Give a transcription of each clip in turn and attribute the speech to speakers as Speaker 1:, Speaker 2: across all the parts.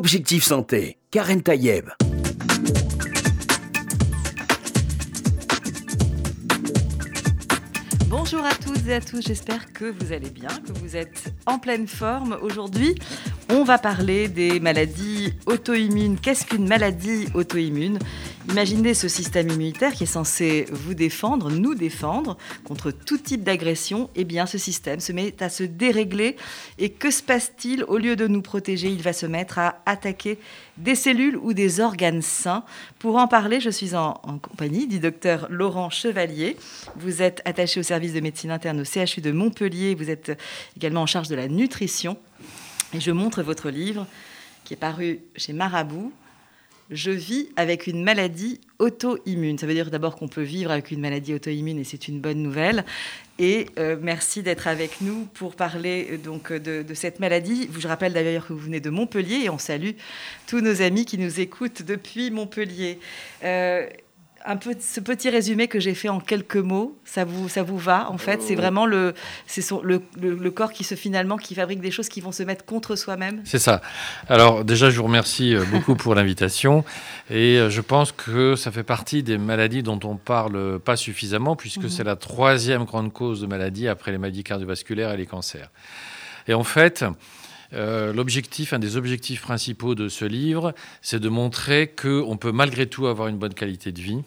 Speaker 1: Objectif Santé, Karen Tayeb.
Speaker 2: Bonjour à toutes et à tous, j'espère que vous allez bien, que vous êtes en pleine forme. Aujourd'hui, on va parler des maladies auto-immunes. Qu'est-ce qu'une maladie auto-immune? Imaginez ce système immunitaire qui est censé vous défendre, nous défendre contre tout type d'agression. Eh bien, ce système se met à se dérégler. Et que se passe-t-il Au lieu de nous protéger, il va se mettre à attaquer des cellules ou des organes sains. Pour en parler, je suis en, en compagnie du docteur Laurent Chevalier. Vous êtes attaché au service de médecine interne au CHU de Montpellier. Vous êtes également en charge de la nutrition. Et je montre votre livre qui est paru chez Marabout. Je vis avec une maladie auto-immune. Ça veut dire d'abord qu'on peut vivre avec une maladie auto-immune et c'est une bonne nouvelle. Et euh, merci d'être avec nous pour parler euh, donc de, de, cette maladie. Je rappelle d'ailleurs que vous venez de Montpellier et on salue tous nos amis qui nous écoutent depuis Montpellier. Euh, un peu ce petit résumé que j'ai fait en quelques mots, ça vous, ça vous va en fait? C'est vraiment le, c'est son, le, le, le, corps qui se finalement qui fabrique des choses qui vont se mettre contre soi-même?
Speaker 3: C'est ça. Alors déjà, je vous remercie euh, beaucoup pour l'invitation et euh, je pense que ça fait partie des maladies dont on parle pas suffisamment puisque -hmm. c'est la troisième grande cause de maladie après les maladies cardiovasculaires et les cancers. Et en fait, euh, l'objectif, un des objectifs principaux de ce livre, c'est de montrer qu'on peut malgré tout avoir une bonne qualité de vie.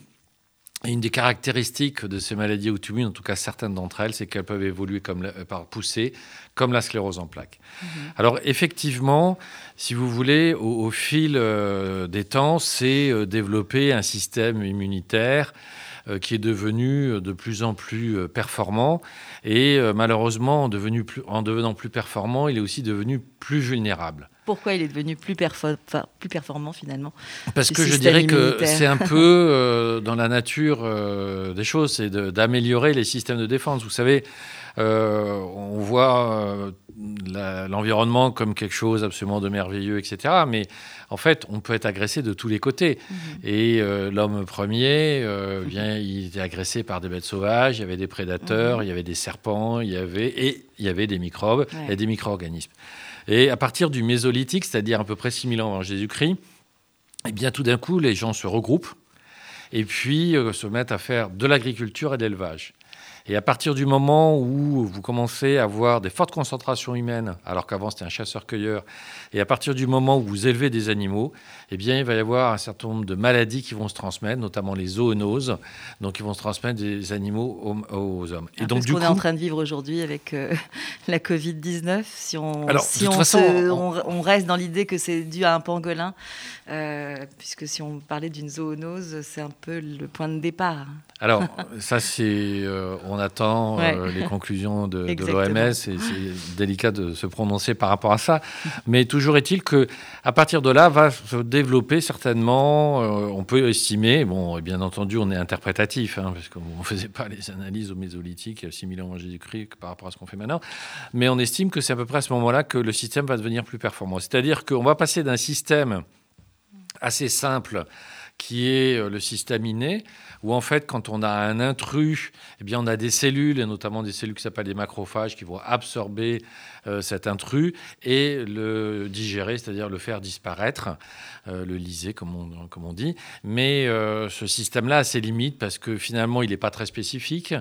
Speaker 3: Et une des caractéristiques de ces maladies auto-immunes, en tout cas certaines d'entre elles, c'est qu'elles peuvent évoluer comme la, par poussée, comme la sclérose en plaques. Mmh. Alors effectivement, si vous voulez, au, au fil euh, des temps, c'est euh, développer un système immunitaire euh, qui est devenu de plus en plus euh, performant. Et euh, malheureusement, en, devenu plus, en devenant plus performant, il est aussi devenu plus vulnérable.
Speaker 2: Pourquoi il est devenu plus, perfor plus performant finalement?
Speaker 3: Parce que je dirais immunitaire. que c'est un peu euh, dans la nature euh, des choses, c'est d'améliorer les systèmes de défense. Vous savez, euh, on voit l'environnement comme quelque chose absolument de merveilleux, etc. Mais en fait, on peut être agressé de tous les côtés. Mmh. Et euh, l'homme premier, euh, bien, il était agressé par des bêtes sauvages, il y avait des prédateurs, mmh. il y avait des serpents, il y avait, et il y avait des microbes ouais. et des micro-organismes. Et à partir du Mésolithique, c'est-à-dire à peu près 6000 ans avant Jésus-Christ, eh bien, tout d'un coup, les gens se regroupent et puis euh, se mettent à faire de l'agriculture et de l'élevage. Et à partir du moment où vous commencez à avoir des fortes concentrations humaines, alors qu'avant c'était un chasseur-cueilleur, et à partir du moment où vous élevez des animaux, eh bien il va y avoir un certain nombre de maladies qui vont se transmettre, notamment les zoonoses, donc ils vont se transmettre des animaux aux, aux hommes.
Speaker 2: Et
Speaker 3: donc
Speaker 2: ce qu'on coup... est en train de vivre aujourd'hui avec euh, la Covid-19, si on, alors, si on, façon, se, on, on, reste dans l'idée que c'est dû à un pangolin, euh, puisque si on parlait d'une zoonose, c'est un peu le point de départ.
Speaker 3: Alors ça c'est euh, on attend ouais. euh, les conclusions de, de l'OMS et c'est délicat de se prononcer par rapport à ça. Mais toujours est-il que à partir de là va se développer certainement, euh, on peut estimer, bon, bien entendu, on est interprétatif, hein, parce qu'on ne faisait pas les analyses au Mésolithique, 6000 ans avant Jésus-Christ, par rapport à ce qu'on fait maintenant, mais on estime que c'est à peu près à ce moment-là que le système va devenir plus performant. C'est-à-dire qu'on va passer d'un système assez simple qui est euh, le système inné, où en fait, quand on a un intrus, eh bien, on a des cellules, et notamment des cellules qui s'appellent des macrophages, qui vont absorber euh, cet intrus et le digérer, c'est-à-dire le faire disparaître, euh, le liser, comme on, dit. Mais ce système-là a ses limites parce que finalement, il n'est pas très spécifique.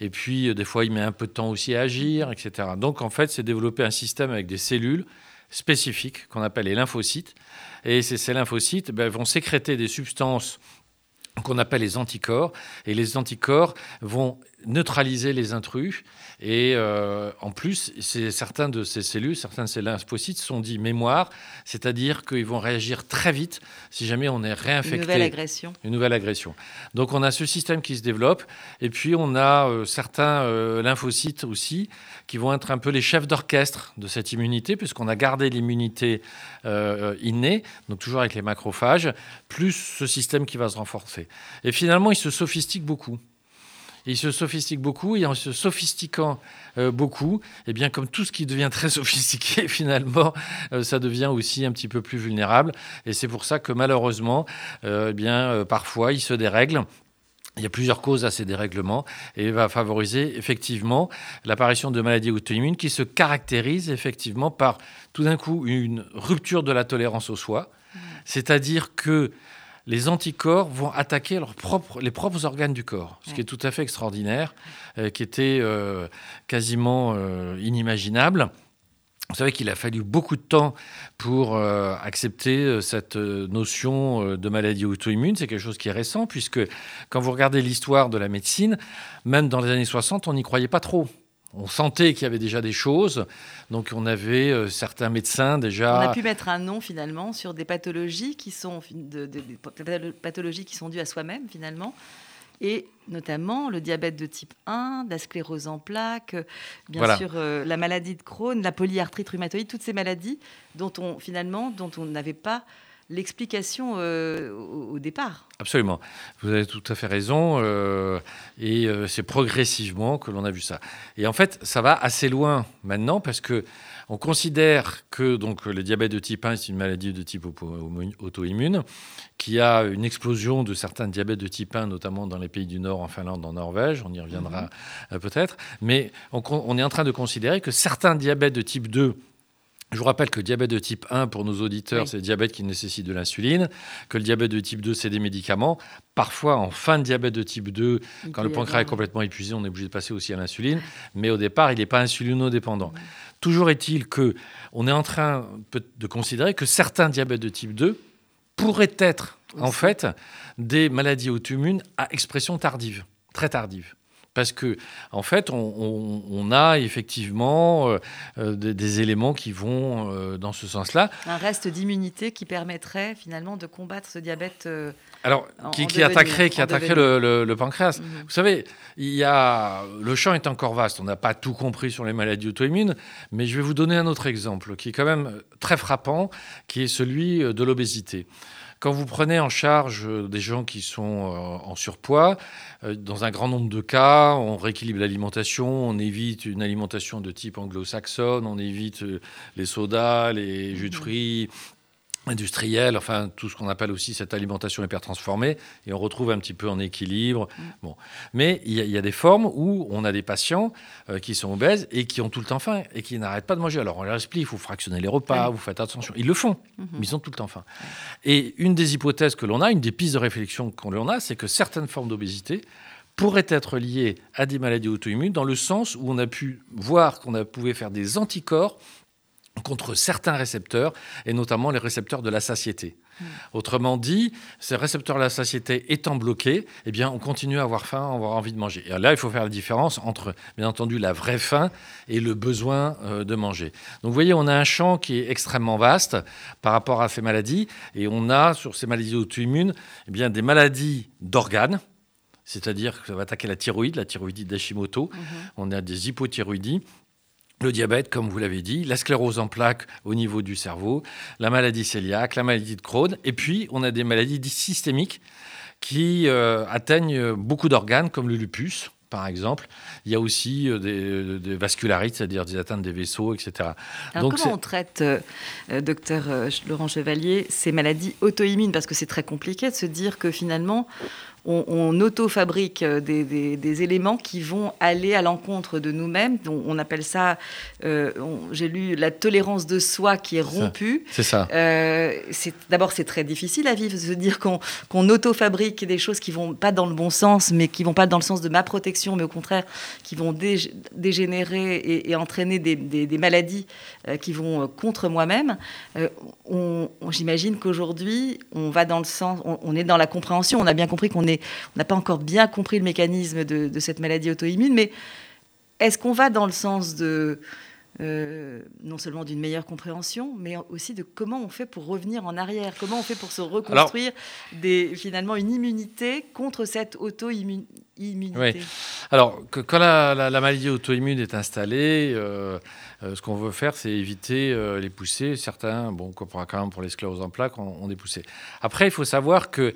Speaker 3: Et puis, des fois, il met un peu de temps aussi à agir, etc. Donc, en fait, c'est développer un système avec des cellules spécifiques qu'on appelle les lymphocytes. Et ces, ces lymphocytes ben, vont sécréter des substances qu'on appelle les anticorps. Et les anticorps vont neutraliser les intrus. Et euh, en plus, certains de ces cellules, certains de ces lymphocytes sont dits mémoire, c'est-à-dire qu'ils vont réagir très vite si jamais on est réinfecté. Une
Speaker 2: nouvelle agression.
Speaker 3: Une nouvelle agression. Donc on a ce système qui se développe, et puis on a euh, certains euh, lymphocytes aussi qui vont être un peu les chefs d'orchestre de cette immunité, puisqu'on a gardé l'immunité innée, donc toujours avec les macrophages, plus ce système qui va se renforcer. Et finalement, il se sophistique beaucoup il se sophistique beaucoup et en se sophistiquant euh, beaucoup, et eh bien comme tout ce qui devient très sophistiqué finalement, euh, ça devient aussi un petit peu plus vulnérable. Et c'est pour ça que malheureusement, euh, eh bien parfois il se dérègle Il y a plusieurs causes à ces dérèglements et va favoriser effectivement l'apparition de maladies auto-immunes qui se caractérisent effectivement par tout d'un coup une rupture de la tolérance au soi, mmh. c'est-à-dire que les anticorps vont attaquer les propres organes du corps, ce qui est tout à fait extraordinaire, euh, qui était euh, quasiment euh, inimaginable. Vous savez qu'il a fallu beaucoup de temps pour accepter cette notion de maladie auto-immune. C'est quelque chose qui est récent, puisque quand vous regardez l'histoire de la médecine, même dans les années 60, on n'y croyait pas trop on sentait qu'il y avait déjà des choses. Donc on avait euh, certains médecins déjà.
Speaker 2: On a pu mettre un nom finalement sur des pathologies qui sont de, pathologies qui sont dues à soi-même finalement. Et notamment le diabète de type 1, la sclérose en plaques, bien sûr euh, la maladie de Crohn, la polyarthrite rhumatoïde, toutes ces maladies dont on finalement dont on n'avait pas l'explication euh, au, départ.
Speaker 3: Absolument. Vous avez tout à fait raison. Euh, et euh, c'est progressivement que l'on a vu ça. Et en fait, ça va assez loin maintenant parce que on considère que donc, le diabète de type 1 c'est une maladie de type auto-immune, qui a une explosion de certains diabètes de type 1, notamment dans les pays du Nord, en Finlande, en Norvège. On y reviendra mhm. peut-être. Mais on, on est en train de considérer que certains diabètes de type 2 je vous rappelle que le diabète de type 1, pour nos auditeurs, c'est le diabète qui nécessite de l'insuline, que le diabète de type 2, c'est des médicaments. Parfois, en fin de diabète de type 2, quand le pancréas est complètement épuisé, on est obligé de passer aussi à l'insuline. Mais au départ, il n'est pas insulinodépendant. Toujours est-il que on est en train de considérer que certains diabètes de type 2 pourraient être, en fait, des maladies auto-immunes à expression tardive, très tardive parce que en fait, on, a effectivement euh, euh, des, éléments qui vont euh, dans ce sens-là.
Speaker 2: Un reste d'immunité qui permettrait finalement de combattre ce diabète.
Speaker 3: Alors, qui, attaquerait, qui attaquerait le, pancréas. Mhm. Vous savez, il y a, le champ est encore vaste. On n'a pas tout compris sur les maladies auto-immunes, mais je vais vous donner un autre exemple qui est quand même très frappant, qui est celui de l'obésité. Quand vous prenez en charge euh, des gens qui sont euh, en surpoids, euh, dans un grand nombre de cas, on rééquilibre l'alimentation, on évite une alimentation de type anglo-saxonne, on évite les sodas, les jus de fruits, industrielle, enfin tout ce qu'on appelle aussi cette alimentation hyper transformée, et on retrouve un petit peu en équilibre. Mm. Bon. Mais il y, a des formes où on a des patients euh, qui sont obèses et qui ont tout le temps faim et qui n'arrêtent pas de manger. Alors on leur explique, il faut fractionner les repas, vous faites attention. Ils le font, mm-hmm. mais ils ont tout le temps faim. Et une des hypothèses que l'on a, une des pistes de réflexion qu'on a, c'est que certaines formes d'obésité pourraient être liées à des maladies auto-immunes dans le sens où on a pu voir qu'on pouvait faire des anticorps contre certains récepteurs, et notamment les récepteurs de la satiété. Hmm. Autrement dit, ces récepteurs de la satiété étant bloqués, eh bien, on continue à avoir faim, à avoir envie de manger. Et là, il faut faire la différence entre, bien entendu, la vraie faim et le besoin euh, de manger. Donc, vous voyez, on a un champ qui est extrêmement vaste par rapport à ces maladies, et on a sur ces maladies auto-immunes, eh bien, des maladies d'organes, c'est-à-dire que ça va attaquer la thyroïde, la thyroïdie d'Hashimoto. Hmm. On a des hypothyroïdies le diabète, comme vous l'avez dit, la sclérose en plaques au niveau du cerveau, la maladie cœliaque, la maladie de Crohn, et puis on a des maladies systémiques qui euh, atteignent beaucoup d'organes, comme le lupus, par exemple. Il y a aussi euh, des, vascularites, c'est-à-dire des atteintes des vaisseaux, etc.
Speaker 2: Alors comment on traite, euh, docteur Laurent Chevalier, ces maladies auto-immunes? Parce que c'est très compliqué de se dire que finalement, on, auto-fabrique euh, des, éléments qui vont aller à l'encontre de nous-mêmes. On, appelle ça, euh, j'ai lu, la tolérance de soi qui est rompue.
Speaker 3: C'est ça.
Speaker 2: Euh, d'abord, c'est très difficile à vivre, de se dire qu'on auto-fabrique des choses qui vont pas dans le bon sens, mais qui vont pas dans le sens de ma protection, mais au contraire, qui vont dégénérer et, entraîner des, maladies qui vont contre moi-même. J'imagine qu'aujourd'hui, on va dans le sens, on est dans la compréhension. On a bien compris qu'on est on n'a pas encore bien compris le mécanisme de, cette maladie auto-immune, mais est-ce qu'on va dans le sens de euh, non seulement d'une meilleure compréhension, mais aussi de comment on fait pour revenir en arrière, comment on fait pour se reconstruire des, finalement une immunité contre cette auto-immunité. Oui.
Speaker 3: Alors, quand la, maladie auto-immune est installée, euh, euh, ce qu'on veut faire, c'est éviter les poussées. Certains, bon, quand même pour les scléroses en plaques, on, on est poussés. Après, il faut savoir que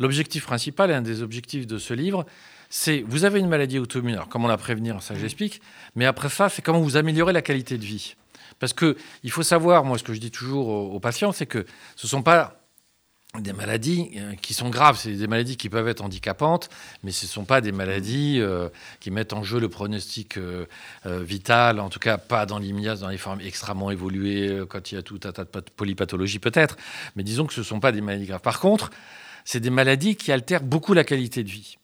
Speaker 3: L'objectif principal, et un des objectifs de ce livre, c'est vous avez une maladie auto-immune. Alors comment la prévenir, ça j'explique. Mais après ça, c'est comment vous améliorer la qualité de vie. Parce que il faut savoir, moi, ce que je dis toujours aux, patients, c'est que ce ne sont pas des maladies euh, qui sont graves, c'est des maladies qui peuvent être handicapantes, mais ce ne sont pas des maladies euh, qui mettent en jeu le pronostic euh, vital, en tout cas pas dans l'immédiat, dans les formes extrêmement évoluées, quand il y a tout un tas de polypathologies peut-être, mais disons que ce ne sont pas des maladies graves. Par contre, c'est des maladies qui altèrent beaucoup la qualité de vie.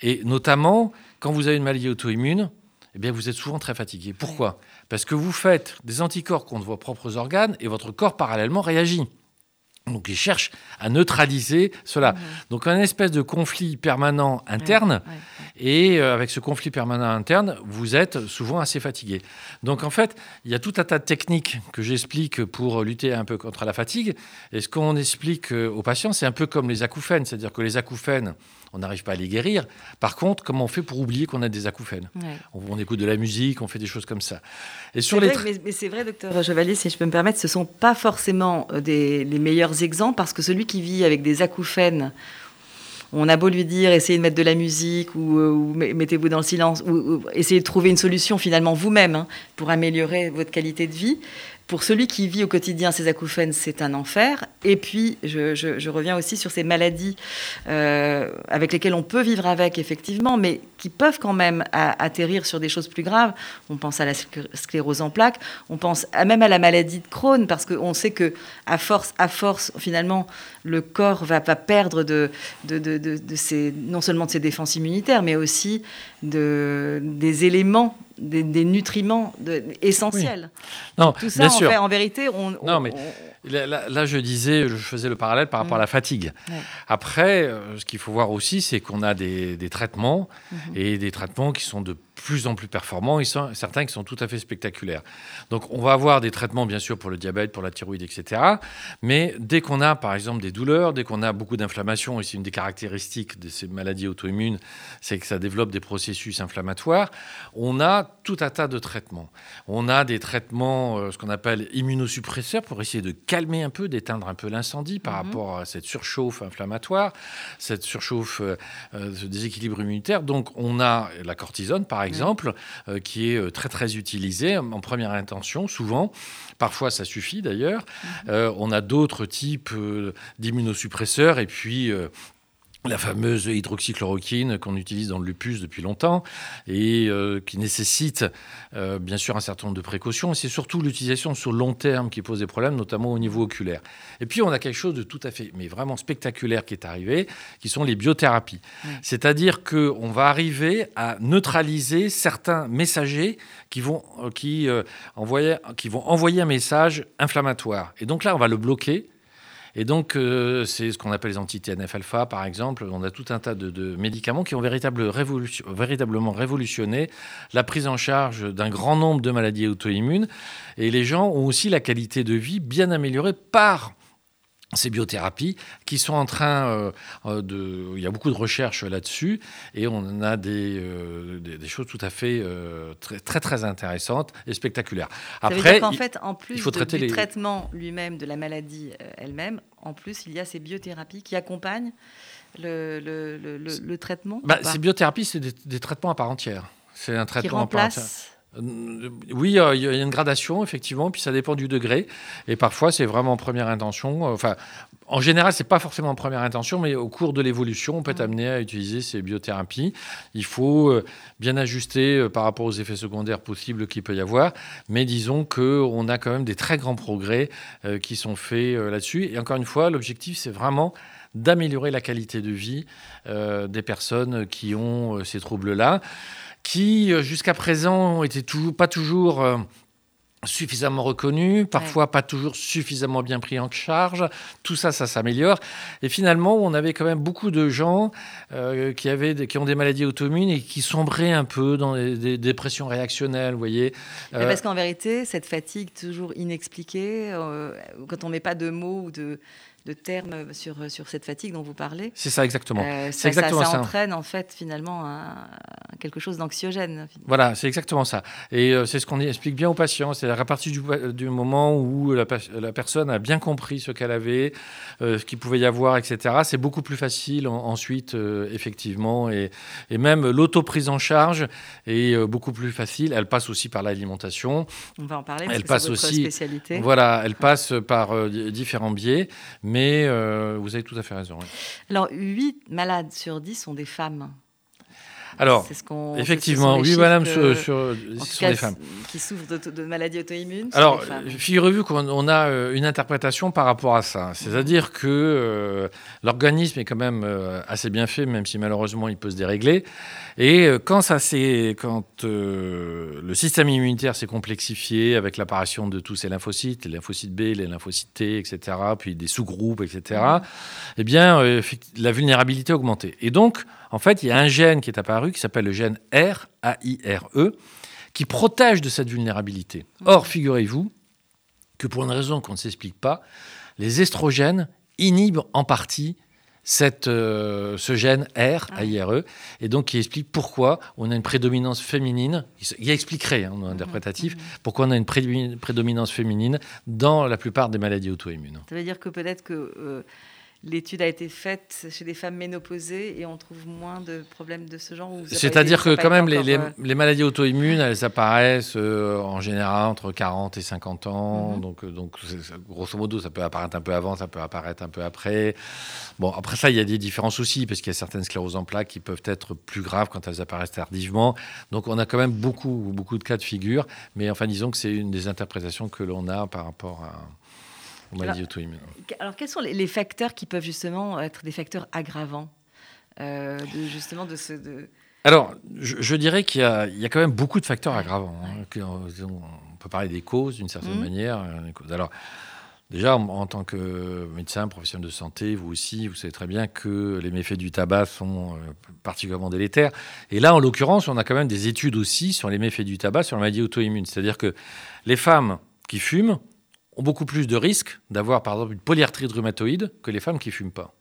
Speaker 3: Et notamment, quand vous avez une maladie auto-immune, eh bien, vous êtes souvent très fatigué. Pourquoi? Parce que vous faites des anticorps contre vos propres organes et votre corps parallèlement réagit. Donc ils cherchent à neutraliser cela. Mhm. Donc un espèce de conflit permanent interne. Et euh, avec ce conflit permanent interne, vous êtes souvent assez fatigué. Donc en fait, il y a tout un tas de techniques que j'explique pour lutter un peu contre la fatigue. Et ce qu'on explique euh, aux patients, c'est un peu comme les acouphènes. C'est-à-dire que les acouphènes, on n'arrive pas à les guérir. Par contre, comment on fait pour oublier qu'on a des acouphènes? On, écoute de la musique, on fait des choses comme ça.
Speaker 2: Et sur les mais, c'est vrai, docteur Chevalier, si je peux me permettre, ce ne sont pas forcément euh, des, les meilleurs exemples parce que celui qui vit avec des acouphènes on a beau lui dire essayez de mettre de la musique ou, euh, mettez-vous dans le silence ou, essayez de trouver une solution finalement vous-même hein, pour améliorer votre qualité de vie. Pour celui qui vit au quotidien ces acouphènes, c'est un enfer. Et puis, je, reviens aussi sur ces maladies euh, avec lesquelles on peut vivre avec, effectivement, mais qui peuvent quand même atterrir sur des choses plus graves. On pense à la sclérose en plaques, on pense même à la maladie de Crohn, parce qu'on sait que à force, à force, finalement, le corps va, va perdre de, de, ses, non seulement de ses défenses immunitaires, mais aussi de, des éléments des, nutriments essentiels.
Speaker 3: Non,
Speaker 2: tout ça, en, en, vérité, on.
Speaker 3: Non, mais là, je disais, je faisais le parallèle par rapport à la mm. fatigue. Après, euh, ce qu'il faut voir aussi, c'est qu'on a des, traitements mm-hmm. et des traitements qui sont de plus en plus performants et certains qui sont tout à fait spectaculaires. Donc, on va avoir des traitements, bien sûr, pour le diabète, pour la thyroïde, etc. Mais dès qu'on a, par exemple, des douleurs, dès qu'on a beaucoup d'inflammation, et c'est une des caractéristiques de ces maladies auto-immunes, c'est que ça développe des processus inflammatoires, on a tout un tas de traitements. On a des traitements, euh, ce qu'on appelle immunosuppresseurs, pour essayer de calmer un peu, d'éteindre un peu l'incendie par mhm. rapport à cette surchauffe inflammatoire, cette surchauffe, euh, euh, ce déséquilibre immunitaire. Donc, on a la cortisone, par exemple, euh, qui est très, très utilisée en première intention, souvent. Parfois, ça suffit d'ailleurs. Mhm. on a d'autres types d'immunosuppresseurs et puis la fameuse hydroxychloroquine qu'on utilise dans le lupus depuis longtemps et euh, qui nécessite euh, bien sûr un certain nombre de précautions. Et c'est surtout l'utilisation sur long terme qui pose des problèmes, notamment au niveau oculaire. Et puis on a quelque chose de tout à fait, mais vraiment spectaculaire qui est arrivé, qui sont les biothérapies. C'est-à-dire qu'on va arriver à neutraliser certains messagers qui vont, euh, envoyer, qui vont envoyer un message inflammatoire. Et donc là, on va le bloquer et donc, euh, c'est ce qu'on appelle les anti-TNF-alpha, par exemple. On a tout un tas de, médicaments qui ont véritablement révolutionné la prise en charge d'un grand nombre de maladies auto-immunes. Et les gens ont aussi la qualité de vie bien améliorée par ces biothérapies qui sont en train euh, euh, de... Il y a beaucoup de recherches là-dessus et on a des, euh, des, choses tout à fait très, très, très intéressantes et spectaculaires.
Speaker 2: Après, en fait, en plus il faut traiter du traitement lui-même de la maladie elle-même, en plus il y a ces biothérapies qui accompagnent le, le, le, traitement
Speaker 3: bah, Ces biothérapies, c'est des, traitements à part entière. C'est un traitement
Speaker 2: qui remplace...
Speaker 3: Euh, oui, il y a une gradation, effectivement, puis ça dépend du degré. Et parfois, c'est vraiment en première intention. Euh, enfin, en général, c'est pas forcément en première intention, mais au cours de l'évolution, on peut être amené à utiliser ces biothérapies. Il faut euh, bien ajuster par rapport aux effets secondaires possibles qu'il peut y avoir. Mais disons qu'on a quand même des très grands progrès qui sont faits là-dessus. Et encore une fois, l'objectif, c'est vraiment d'améliorer la qualité de vie des personnes qui ont ces troubles-là qui euh, jusqu'à présent étaient toujours, pas toujours euh, suffisamment reconnus, parfois pas toujours suffisamment bien pris en charge. Tout ça, ça s'améliore. Et finalement, on avait quand même beaucoup de gens euh, qui, avaient qui ont des maladies auto-immunes et qui sombraient un peu dans des, dépressions réactionnelles, vous voyez.
Speaker 2: Parce qu'en vérité, cette fatigue toujours inexpliquée, quand on met pas de mots ou de de termes sur, sur cette fatigue dont vous parlez.
Speaker 3: C'est ça exactement.
Speaker 2: Euh, ça, exactement ça, entraîne en fait finalement un, quelque chose d'anxiogène.
Speaker 3: Voilà, c'est exactement ça. Et euh, c'est ce qu'on explique bien aux patients. C'est C'est-à-dire qu'à partir du, moment où la, personne a bien compris ce qu'elle avait, ce qu'il pouvait y avoir, etc., c'est beaucoup plus facile ensuite, effectivement. Et, et même l'auto-prise en charge est beaucoup plus facile. Elle passe aussi par l'alimentation.
Speaker 2: On va en parler parce elle que passe votre aussi, spécialité.
Speaker 3: Voilà, elle passe par différents biais, mais vous avez tout à fait raison.
Speaker 2: Alors, 8 malades sur 10 sont des femmes.
Speaker 3: Alors, effectivement, oui, madame, sur, sur,
Speaker 2: sont des femmes. Qui souffrent de, maladies auto-immunes.
Speaker 3: Alors, figurez-vous qu'on a euh, une interprétation par rapport à ça. C'est-à-dire que euh, l'organisme est quand même euh, assez bien fait, même si malheureusement il peut se dérégler. Et quand, ça quand le système immunitaire s'est complexifié avec l'apparition de tous ces lymphocytes, les lymphocytes B, les lymphocytes T, etc., puis des sous-groupes, etc., mmh. eh bien, la vulnérabilité a augmenté. Et donc, en fait, il y a un gène qui est apparu qui s'appelle le gène R, A-I-R-E, qui protège de cette vulnérabilité. Or, figurez-vous que pour une raison qu'on ne s'explique pas, les estrogènes inhibent en partie cette, euh, ce gène R, ah. A-I-R-E, et donc qui explique pourquoi on a une prédominance féminine, qui expliquerait, hein, interprétatif, mmh, mmh. pourquoi on a une prédominance féminine dans la plupart des maladies auto-immunes.
Speaker 2: Ça veut dire que peut-être que... Euh, l'étude a été faite chez des femmes ménopausées et on trouve moins de problèmes de ce genre
Speaker 3: C'est-à-dire que quand même les, les, maladies auto-immunes, elles apparaissent euh, en général entre 40 et 50 ans. Mhm. Donc, euh, donc grosso modo, ça peut apparaître un peu avant, ça peut apparaître un peu après. Bon, après ça, il y a des différents soucis parce qu'il y a certaines scléroses en plaques qui peuvent être plus graves quand elles apparaissent tardivement. Donc on a quand même beaucoup, beaucoup de cas de figure. Mais enfin, disons que c'est une des interprétations que l'on a par rapport à
Speaker 2: alors, quels sont les, facteurs qui peuvent justement être des facteurs aggravants euh, de, justement de ce... De...
Speaker 3: Alors, je, dirais qu'il y, a quand même beaucoup de facteurs aggravants. Hein, on, peut parler des causes d'une certaine mmh. manière. Euh, alors, déjà, en, tant que médecin, professionnel de santé, vous aussi, vous savez très bien que les méfaits du tabac sont euh, particulièrement délétères. Et là, en l'occurrence, on a quand même des études aussi sur les méfaits du tabac sur la maladie auto-immune. C'est-à-dire que les femmes qui fument ont beaucoup plus de risques d'avoir, par exemple, une polyarthrite rhumatoïde que les femmes qui fument pas.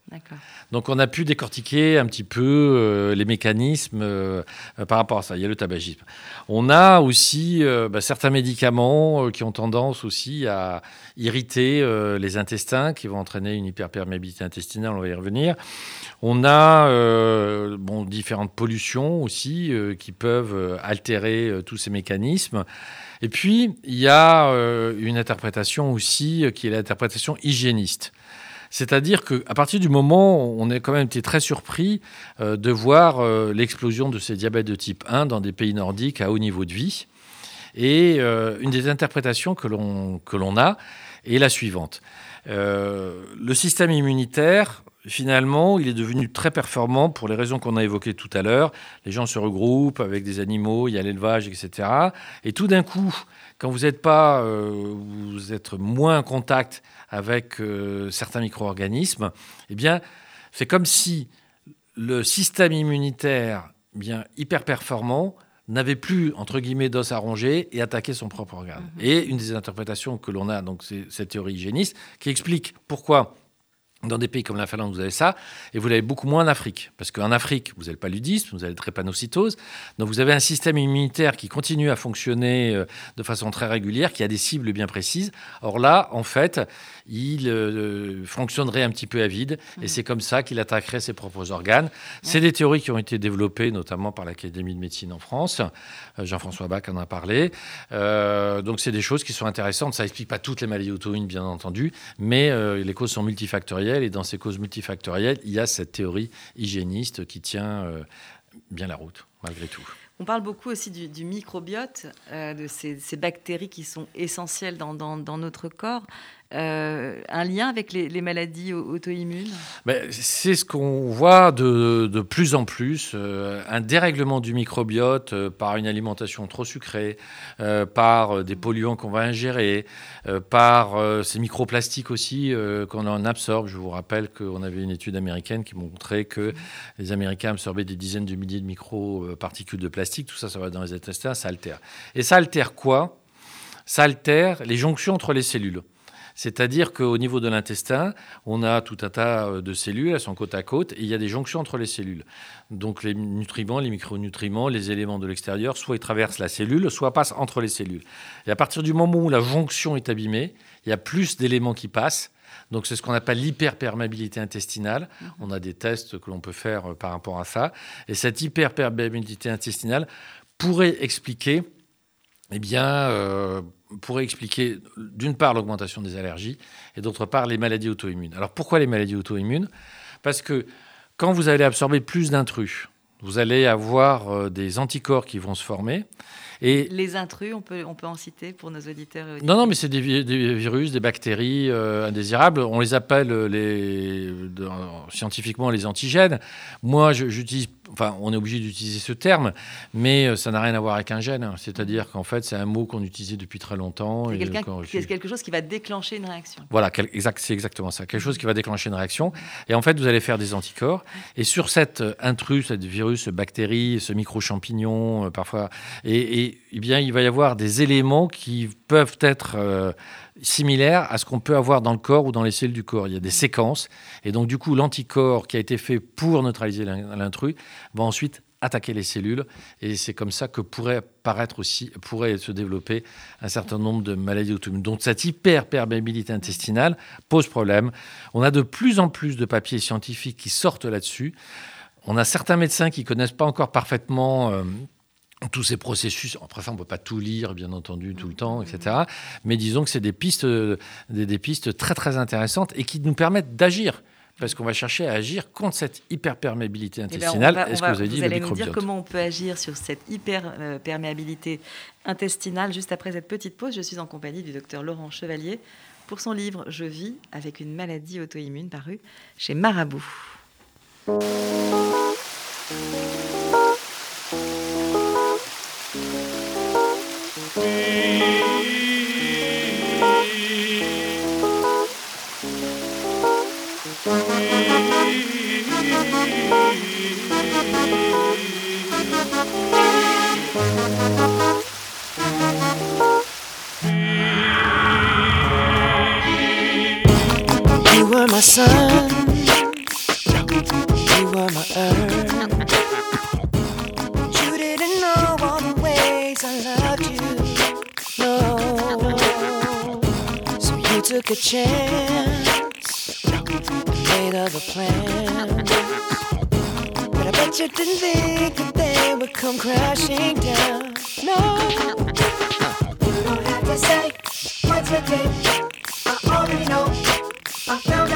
Speaker 3: Donc, on a pu décortiquer un petit peu euh, les mécanismes euh, par rapport à ça. Il y a le tabagisme. On a aussi euh, bah, certains médicaments qui ont tendance aussi à irriter les intestins, qui vont entraîner une hyperperméabilité intestinale. On va y revenir. On a bon, différentes pollutions aussi qui peuvent altérer tous ces mécanismes. Et puis, il y a euh, une interprétation aussi euh, qui est l'interprétation hygiéniste. C'est-à-dire qu'à partir du moment où on a quand même été très surpris euh, de voir l'explosion de ces diabètes de type 1 dans des pays nordiques à haut niveau de vie. Et une des interprétations que l'on a est la suivante. le système immunitaire finalement, il est devenu très performant pour les raisons qu'on a évoquées tout à l'heure. Les gens se regroupent avec des animaux, il y a l'élevage, etc. Et tout d'un coup, quand vous n'êtes pas, euh, vous êtes moins en contact avec euh, certains micro-organismes, eh bien, c'est comme si le système immunitaire bien hyper performant n'avait plus, entre guillemets, d'os à ronger et attaquait son propre organe. Mm-hmm. Et une des interprétations que l'on a, donc c'est cette théorie hygiéniste, qui explique pourquoi dans des pays comme la Finlande, vous avez ça, et vous l'avez beaucoup moins en Afrique. Parce qu'en Afrique, vous avez le paludisme, vous avez le drépanocytose, donc vous avez un système immunitaire qui continue à fonctionner euh, de façon très régulière, qui a des cibles bien précises. Or là, en fait, il euh, fonctionnerait un petit peu à vide, et mmh. c'est comme ça qu'il attaquerait ses propres organes. C'est des théories qui ont été développées notamment par l'Académie de médecine en France. Euh, Jean-François Bach en a parlé. donc c'est des choses qui sont intéressantes. Ça n'explique pas toutes les maladies auto-immunes, bien entendu, mais les causes sont multifactorielles et dans ces causes multifactorielles, il y a cette théorie hygiéniste qui tient euh, bien la route, malgré tout.
Speaker 2: On parle beaucoup aussi du, microbiote, euh, de ces, bactéries qui sont essentielles dans, dans notre corps. Euh, un lien avec les, maladies auto-immunes?
Speaker 3: Ben, C'est ce qu'on voit de, plus en plus, euh, un dérèglement du microbiote euh, par une alimentation trop sucrée, par des polluants qu'on va ingérer, par ces microplastiques aussi qu'on en absorbe. Je vous rappelle qu'on avait une étude américaine qui montrait que les Américains absorbaient des dizaines de milliers de microparticules de plastique. Tout ça, ça va dans les intestins, ça altère. Et ça altère quoi? Ça altère les jonctions entre les cellules. C'est-à-dire qu'au niveau de l'intestin, on a tout un tas euh, de cellules, elles sont côte à côte, et il y a des jonctions entre les cellules. Donc les nutriments, les micronutriments, les éléments de l'extérieur, soit ils traversent la cellule, soit passent entre les cellules. Et à partir du moment où la jonction est abîmée, il y a plus d'éléments qui passent. Donc c'est ce qu'on appelle l'hyperperméabilité intestinale. Mhm. On a des tests que l'on peut faire euh, par rapport à ça. Et cette hyperperméabilité intestinale pourrait expliquer, eh bien, euh, pourrait expliquer d'une part l'augmentation des allergies et d'autre part les maladies auto-immunes. Alors pourquoi les maladies auto-immunes? Parce que quand vous allez absorber plus d'intrus, vous allez avoir euh, des anticorps qui vont se former
Speaker 2: et les intrus, on peut, on peut en citer pour nos auditeurs.
Speaker 3: non, non, mais c'est des, virus, des bactéries euh, indésirables. On les appelle euh, scientifiquement les antigènes. Moi, j'utilise, enfin, on est obligé d'utiliser ce terme, mais ça n'a rien à voir avec un gène. C'est-à-dire qu'en fait, c'est un mot qu'on utilisait depuis très longtemps.
Speaker 2: C'est quelque chose qui va déclencher une réaction.
Speaker 3: Voilà, exact, c'est exactement ça. Quelque chose qui va déclencher une réaction. Et en fait, vous allez faire des anticorps. Et sur cet intrus, ce virus, cette bactérie, ce micro-champignon, parfois, et eh bien, il va y avoir des éléments qui peuvent être euh, similaires à ce qu'on peut avoir dans le corps ou dans les cellules du corps. Il y a des séquences. Et donc, du coup, l'anticorps qui a été fait pour neutraliser l'intrus va ensuite attaquer les cellules. Et c'est comme ça que pourrait paraître aussi, pourrait se développer un certain nombre de maladies auto-immunes. Donc cette hyperperméabilité intestinale pose problème. On a de plus en plus de papiers scientifiques qui sortent là-dessus. On a certains médecins qui connaissent pas encore parfaitement euh, tous ces processus. Après ça, on ne peut pas tout lire, bien entendu, tout le temps, etc. Mais disons que c'est des pistes, des, pistes très très intéressantes et qui nous permettent d'agir. Parce qu'on va chercher à agir contre cette hyperperméabilité eh ben, intestinale.
Speaker 2: Est-ce que vous avez dit vous allez nous dire comment on peut agir sur cette hyperperméabilité intestinale juste après cette petite pause. Je suis en compagnie du docteur Laurent Chevalier pour son livre Je vis avec une maladie auto-immune paru chez Marabout.
Speaker 4: Were my sun, you my earth. You didn't know all the ways I loved you. No, so you took a chance, made other plans. But I bet you didn't think that they would come crashing down. No, you don't have to say what's your did. I already know. I found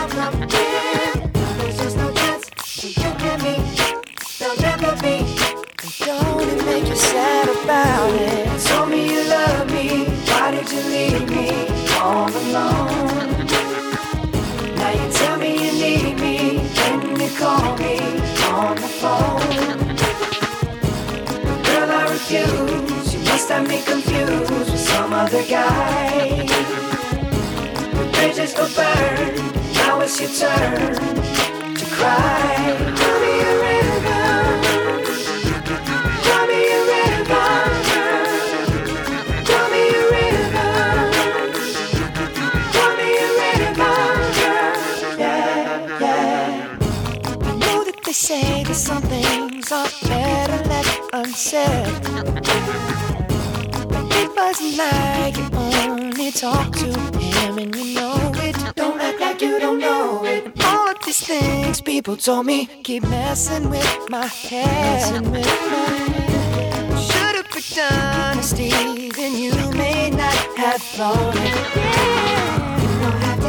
Speaker 4: refuse. You must have me confused with some other guy bridges go burn. Now it's your turn to cry. Tell me a river. Tell me a river. Tell me a river. Tell me a river. Yeah, yeah. I know that they say that some things are better left unsaid. Wasn't like you only talk to him and you know it. Don't act like you don't know it. All of these things people told me keep messing with my head. Should've picked honesty, then you may not have thought it. Yeah. You don't have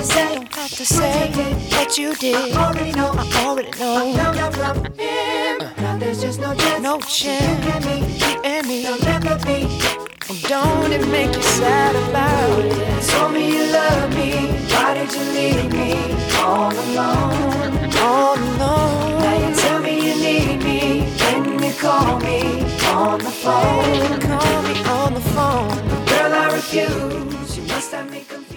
Speaker 4: to say, don't that you did. I already know, I already know. I found out from him. Now there's just no chance. No chance. You and me, you and me, they'll never be. Don't it make you sad about it? Told me you love me. Why did you leave me all alone? All alone. Now you tell me you need me. Call me on the phone? Call me on the phone? Girl, I refuse. You must have me confused.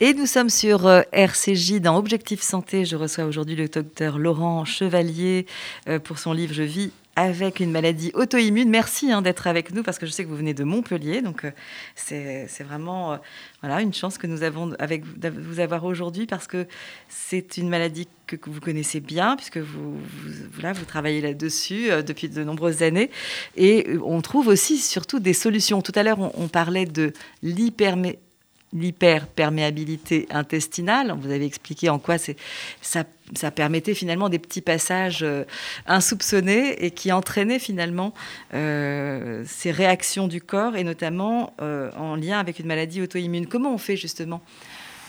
Speaker 2: Et nous sommes sur euh, RCJ dans Objectif Santé. Je reçois aujourd'hui le docteur Laurent Chevalier euh, pour son livre Je vis avec une maladie auto-immune. Merci hein, d'être avec nous parce que je sais que vous venez de Montpellier. Donc, euh, c'est vraiment euh, voilà, une chance que nous avons avec vous avoir aujourd'hui parce que c'est une maladie que, vous connaissez bien puisque vous, vous, vous travaillez là-dessus euh, depuis de nombreuses années. Et on trouve aussi surtout des solutions. Tout à l'heure, on, parlait de l'hypermé l'hyperperméabilité intestinale. Vous avez expliqué en quoi ça, ça permettait finalement des petits passages euh, insoupçonnés et qui entraînaient finalement euh, ces réactions du corps et notamment euh, en lien avec une maladie auto-immune. Comment on fait justement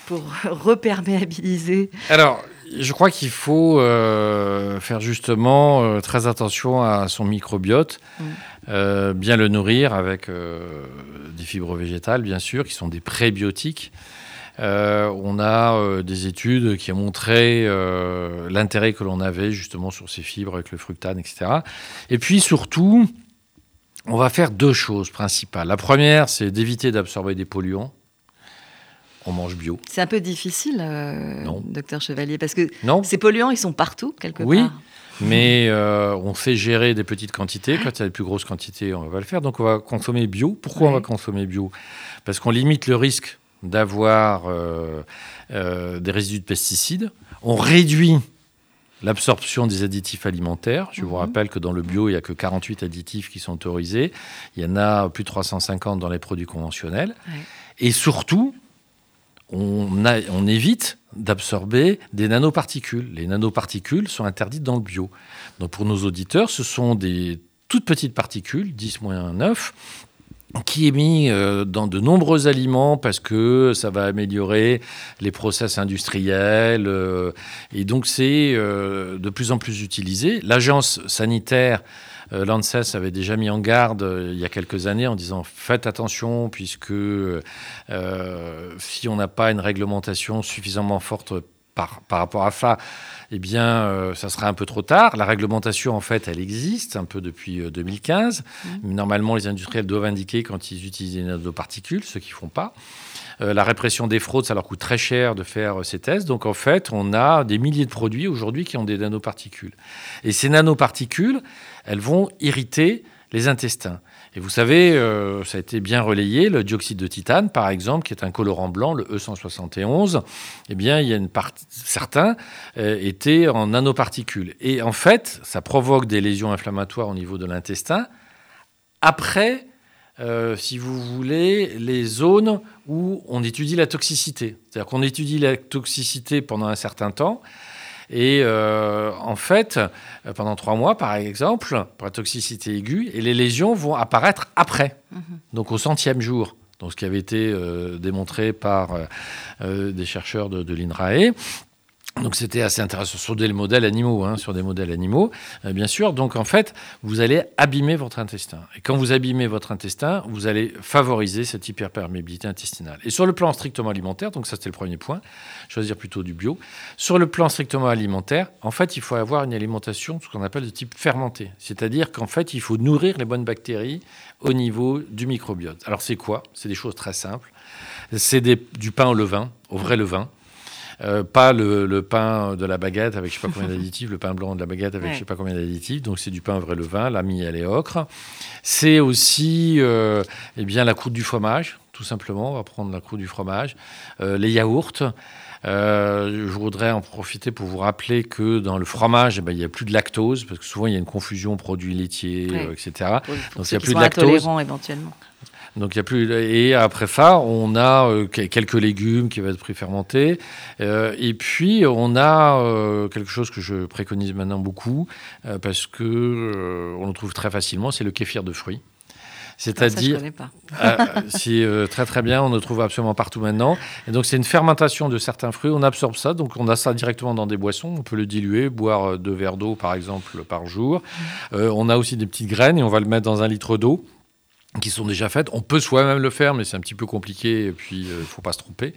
Speaker 2: pour reperméabiliser?
Speaker 3: Alors, je crois qu'il faut faire justement très attention à son microbiote. Mm. Euh, bien le nourrir avec euh, des fibres végétales, bien sûr, qui sont des prébiotiques. Euh, on a des études qui ont montré l'intérêt que l'on avait justement sur ces fibres avec le fructane, etc. Et puis surtout, on va faire deux choses principales. La première, c'est d'éviter d'absorber des polluants. On mange bio.
Speaker 2: C'est un peu difficile, docteur Chevalier, parce que ces polluants, ils sont partout, quelque
Speaker 3: oui,
Speaker 2: part.
Speaker 3: Mais euh, on sait gérer des petites quantités. Quand il y a des plus grosses quantités, on va le faire. Donc on va consommer bio. Pourquoi on va consommer bio? Parce qu'on limite le risque d'avoir euh, euh, des résidus de pesticides. On réduit l'absorption des additifs alimentaires. Je vous mhm. rappelle que dans le bio, il n'y a que 48 additifs qui sont autorisés. Il y en a plus de 350 dans les produits conventionnels. Et surtout, on, évite d'absorber des nanoparticules. Les nanoparticules sont interdites dans le bio. Donc pour nos auditeurs, ce sont des toutes petites particules, 10-9, qui est mis euh, dans de nombreux aliments parce que ça va améliorer les process industriels euh, et donc c'est euh, de plus en plus utilisé. L'agence sanitaire L'ANSES avait déjà mis en garde euh, il y a quelques années en disant faites attention puisque euh, si on n'a pas une réglementation suffisamment forte par, par, rapport à ça, eh bien, ça sera un peu trop tard. La réglementation, en fait, elle existe un peu depuis 2015. Mmh. Normalement, les industriels doivent indiquer quand ils utilisent des nanoparticules, ce qu'ils ne font pas. la répression des fraudes, ça leur coûte très cher de faire ces tests. Donc, en fait, on a des milliers de produits aujourd'hui qui ont des nanoparticules. Et ces nanoparticules, elles vont irriter les intestins. Et vous savez, euh, ça a été bien relayé, le dioxyde de titane, par exemple, qui est un colorant blanc, le E171, eh bien, il y a une partie, certains euh, étaient en nanoparticules. Et en fait, ça provoque des lésions inflammatoires au niveau de l'intestin après, euh, si vous voulez, les zones où on étudie la toxicité. C'est-à-dire qu'on étudie la toxicité pendant un certain temps. Et euh, en fait, euh, pendant trois mois, par exemple, pour la toxicité aiguë, et les lésions vont apparaître après, mhm. donc au centième jour. Donc, ce qui avait été euh, démontré par des chercheurs de, de l'INRAE. Donc c'était assez intéressant sur des modèles animaux, hein, sur des modèles animaux, euh, bien sûr. Donc en fait, vous allez abîmer votre intestin. Et quand vous abîmez votre intestin, vous allez favoriser cette hyperperméabilité intestinale. Et sur le plan strictement alimentaire, donc ça c'était le premier point, choisir plutôt du bio. Sur le plan strictement alimentaire, en fait, il faut avoir une alimentation, ce qu'on appelle de type fermenté. C'est-à-dire qu'en fait, il faut nourrir les bonnes bactéries au niveau du microbiote. Alors c'est quoi? C'est des choses très simples. C'est du pain au levain, au vrai levain. Euh, pas le, pain de la baguette avec je sais pas combien d'additifs, le pain blanc de la baguette avec je sais pas combien d'additifs. Donc c'est du pain vrai levain, la miel et ocre. C'est aussi euh, eh bien la croûte du fromage, tout simplement. On va prendre la croûte du fromage, euh, les yaourts. je voudrais en profiter pour vous rappeler que dans le fromage, eh ben, il n'y a plus de lactose, parce que souvent il y a une confusion produits laitiers, etc.
Speaker 2: Donc il n'y a plus de lactose. éventuellement.
Speaker 3: Donc il y a plus et après ça, on a euh, quelques légumes qui vont être préfermentés euh, et puis on a euh, quelque chose que je préconise maintenant beaucoup parce que on le trouve très facilement, c'est le kéfir de fruits.
Speaker 2: C'est-à-dire,
Speaker 3: c'est très très bien, on le trouve absolument partout maintenant. Et donc c'est une fermentation de certains fruits, on absorbe ça, donc on a ça directement dans des boissons, on peut le diluer, boire deux verres d'eau par exemple par jour. on a aussi des petites graines et on va le mettre dans un litre d'eau qui sont déjà faites. On peut soi-même le faire, mais c'est un petit peu compliqué et puis il euh, ne faut pas se tromper.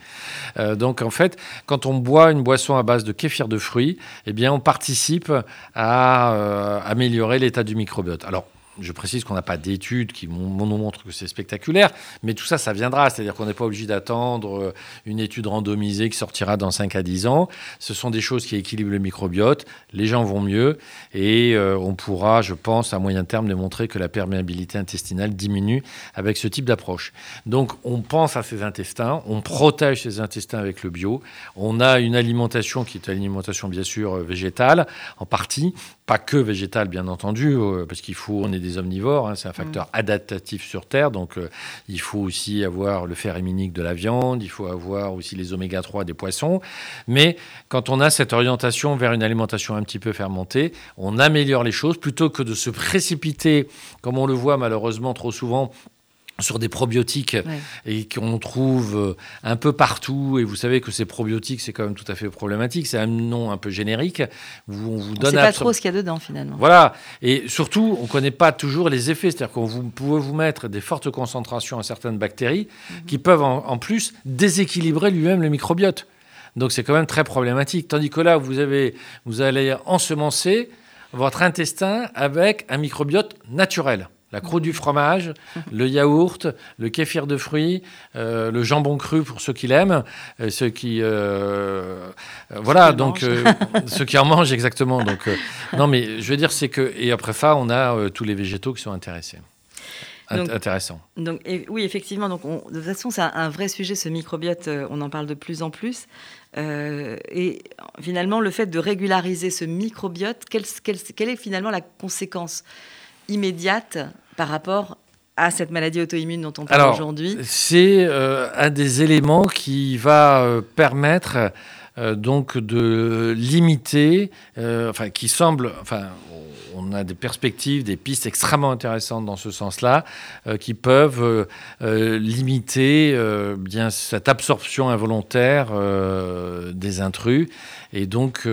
Speaker 3: Euh, donc en fait, quand on boit une boisson à base de kéfir de fruits, eh bien on participe à euh, améliorer l'état du microbiote. Alors je précise qu'on n'a pas d'études qui nous montrent que c'est spectaculaire, mais tout ça, ça viendra. C'est-à-dire qu'on n'est pas obligé d'attendre euh, une étude randomisée qui sortira dans 5 à 10 ans. Ce sont des choses qui équilibrent le microbiote. Les gens vont mieux et euh, on pourra, je pense, à moyen terme démontrer que la perméabilité intestinale diminue avec ce type d'approche. Donc, on pense à ces intestins, on protège ces intestins avec le bio. On a une alimentation qui est une alimentation, bien sûr, végétale, en partie, pas que végétale, bien entendu, parce qu'il faut, on est des omnivores, hein, c'est un facteur mm. adaptatif sur Terre, donc euh, il faut aussi avoir le fer héminique de la viande, il faut avoir aussi les oméga 3 des poissons. Mais quand on a cette orientation vers une alimentation un petit peu fermentée, on améliore les choses plutôt que de se précipiter, comme on le voit malheureusement trop souvent sur des probiotiques et qu'on trouve euh, un peu partout. Et vous savez que ces probiotiques, c'est quand même tout à fait problématique. C'est un nom un peu générique.
Speaker 2: on vous donne. On sait pas trop ce qu'il y a dedans finalement.
Speaker 3: Voilà. Et surtout, on ne connaît pas toujours les effets. C'est-à-dire qu'on vous pouvez vous mettre des fortes concentrations à certaines bactéries mhm. qui peuvent en, plus déséquilibrer lui-même le microbiote. Donc c'est quand même très problématique. Tandis que là, vous avez, vous allez ensemencer votre intestin avec un microbiote naturel la croûte du fromage, le yaourt, le kéfir de fruits, euh, le jambon cru pour ceux qui l'aiment, euh, ceux qui euh, voilà donc ceux qui en mangent exactement. Donc non mais je veux dire c'est que et après ça on a tous les végétaux qui sont intéressés. intéressant.
Speaker 2: Donc oui effectivement donc de toute façon c'est un, vrai sujet ce microbiote on en parle de plus en plus et finalement le fait de régulariser ce microbiote quelle, quelle est finalement la conséquence? Immédiate par rapport à cette maladie auto-immune dont on parle aujourd'hui.
Speaker 3: C'est euh, un des éléments qui va euh, permettre euh, donc de limiter, enfin qui semble, enfin on a des perspectives, des pistes extrêmement intéressantes dans ce sens-là, qui peuvent limiter bien cette absorption involontaire des intrus. Et donc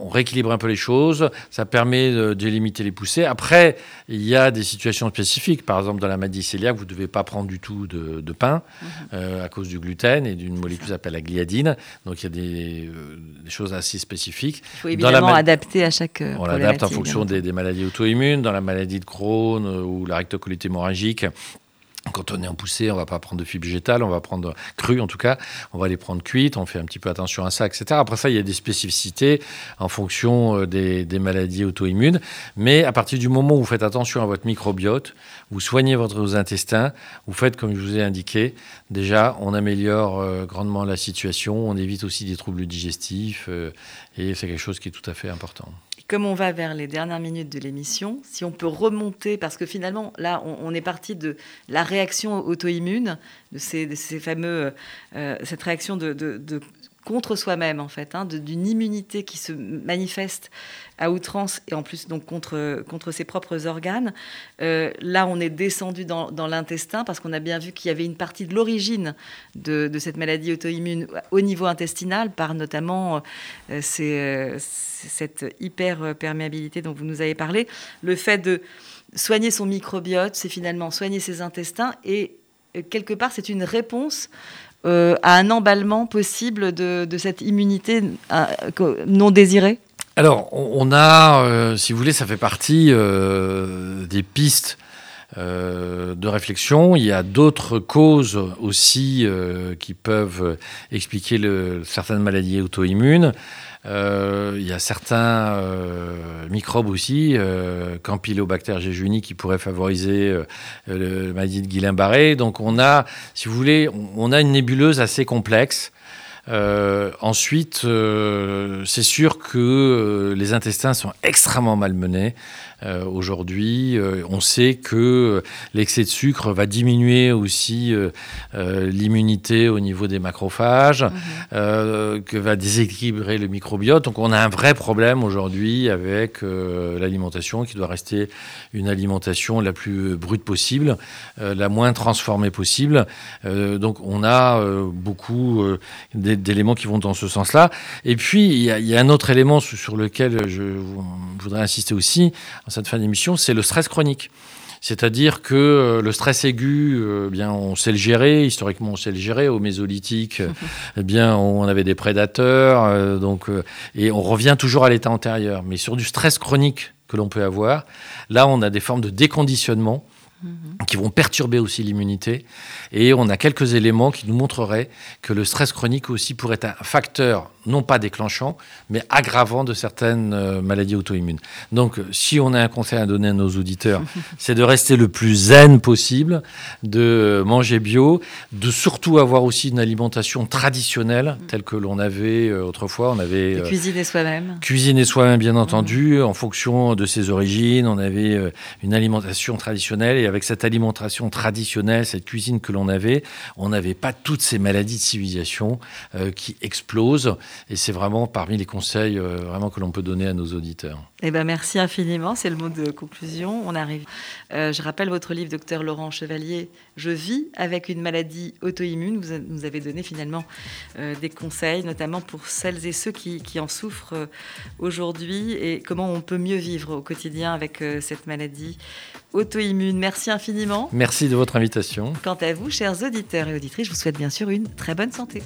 Speaker 3: on rééquilibre un peu les choses, ça permet de, limiter les poussées. Après, il y a des situations spécifiques. Par exemple, dans la maladie cœliaque, vous ne devez pas prendre du tout de, pain mhm. euh, à cause du gluten et d'une molécule qui s'appelle la gliadine. Donc, il y a des, euh, choses assez spécifiques.
Speaker 2: Il faut évidemment adapter à chaque
Speaker 3: euh, On l'adapte en fonction des, des, maladies auto-immunes. Dans la maladie de Crohn ou la rectocolite hémorragique, quand on est en poussée, on va pas prendre de fibres végétales, on va prendre crues en tout cas, on va les prendre cuites, on fait un petit peu attention à ça, etc. Après ça, il y a des spécificités en fonction euh, des, maladies auto-immunes. Mais à partir du moment où vous faites attention à votre microbiote, vous soignez votre intestin, vous faites comme je vous ai indiqué, déjà on améliore euh, grandement la situation, on évite aussi des troubles digestifs euh, et c'est quelque chose qui est tout à fait important
Speaker 2: comme on va vers les dernières minutes de l'émission, si on peut remonter, parce que finalement, là, on, est parti de la réaction auto-immune, de ces, fameux, euh, cette réaction de, contre soi-même en fait, hein, d'une immunité qui se manifeste à outrance et en plus donc contre, contre ses propres organes. Euh, là, on est descendu dans, l'intestin parce qu'on a bien vu qu'il y avait une partie de l'origine de, cette maladie auto-immune au niveau intestinal par notamment euh, euh, cette hyperperméabilité dont vous nous avez parlé. Le fait de soigner son microbiote, c'est finalement soigner ses intestins et quelque part, c'est une réponse euh, à un emballement possible de, cette immunité euh, non désirée?
Speaker 3: Alors, on a, euh, si vous voulez, ça fait partie des pistes de réflexion. Il y a d'autres causes aussi qui peuvent expliquer certaines maladies auto-immunes. Euh, il y a certains euh, microbes aussi, euh, Campylobacter jejuni, qui pourraient favoriser euh, le maladie de Guillain-Barré. Donc on a, si vous voulez, on a une nébuleuse assez complexe. Euh, ensuite, euh, c'est sûr que les intestins sont extrêmement malmenés. Euh, aujourd'hui. Euh, on sait que l'excès de sucre va diminuer aussi euh, l'immunité au niveau des macrophages, mhm. que va déséquilibrer le microbiote. Donc on a un vrai problème aujourd'hui avec l'alimentation qui doit rester une alimentation la plus brute possible, la moins transformée possible. donc on a beaucoup d'éléments qui vont dans ce sens-là. Et puis il y, a un autre élément sur lequel je voudrais insister aussi, cette fin d'émission, c'est le stress chronique. C'est-à-dire que euh, le stress aigu, euh, bien, on sait le gérer. Historiquement, on sait le gérer. Au Mésolithique, eh bien, on avait des prédateurs, euh, donc, et on revient toujours à l'état antérieur. Mais sur du stress chronique que l'on peut avoir. Là, on a des formes de déconditionnement Mhm. qui vont perturber aussi l'immunité. Et on a quelques éléments qui nous montreraient que le stress chronique aussi pourrait être un facteur, non pas déclenchant, mais aggravant de certaines euh, maladies auto-immunes. Donc, si on a un conseil à donner à nos auditeurs, c'est de rester le plus zen possible, de manger bio, de surtout avoir aussi une alimentation traditionnelle, telle que l'on avait euh, autrefois. On avait
Speaker 2: euh, cuisiner soi-même.
Speaker 3: Cuisiner soi-même, bien entendu, en fonction de ses origines. On avait une alimentation traditionnelle et avec cette alimentation traditionnelle, cette cuisine que l'on avait, on n'avait pas toutes ces maladies de civilisation euh, qui explosent. Et c'est vraiment parmi les conseils euh, vraiment que l'on peut donner à nos auditeurs.
Speaker 2: Eh ben merci infiniment. C'est le mot de conclusion. On arrive. Euh, je rappelle votre livre, docteur Laurent Chevalier. Je vis avec une maladie auto-immune. Vous nous avez donné finalement des conseils, notamment pour celles et ceux qui, qui en souffrent aujourd'hui et comment on peut mieux vivre au quotidien avec cette maladie auto-immune. Merci infiniment.
Speaker 3: Merci de votre invitation.
Speaker 2: Quant à vous, chers auditeurs et auditrices, je vous souhaite bien sûr une très bonne santé.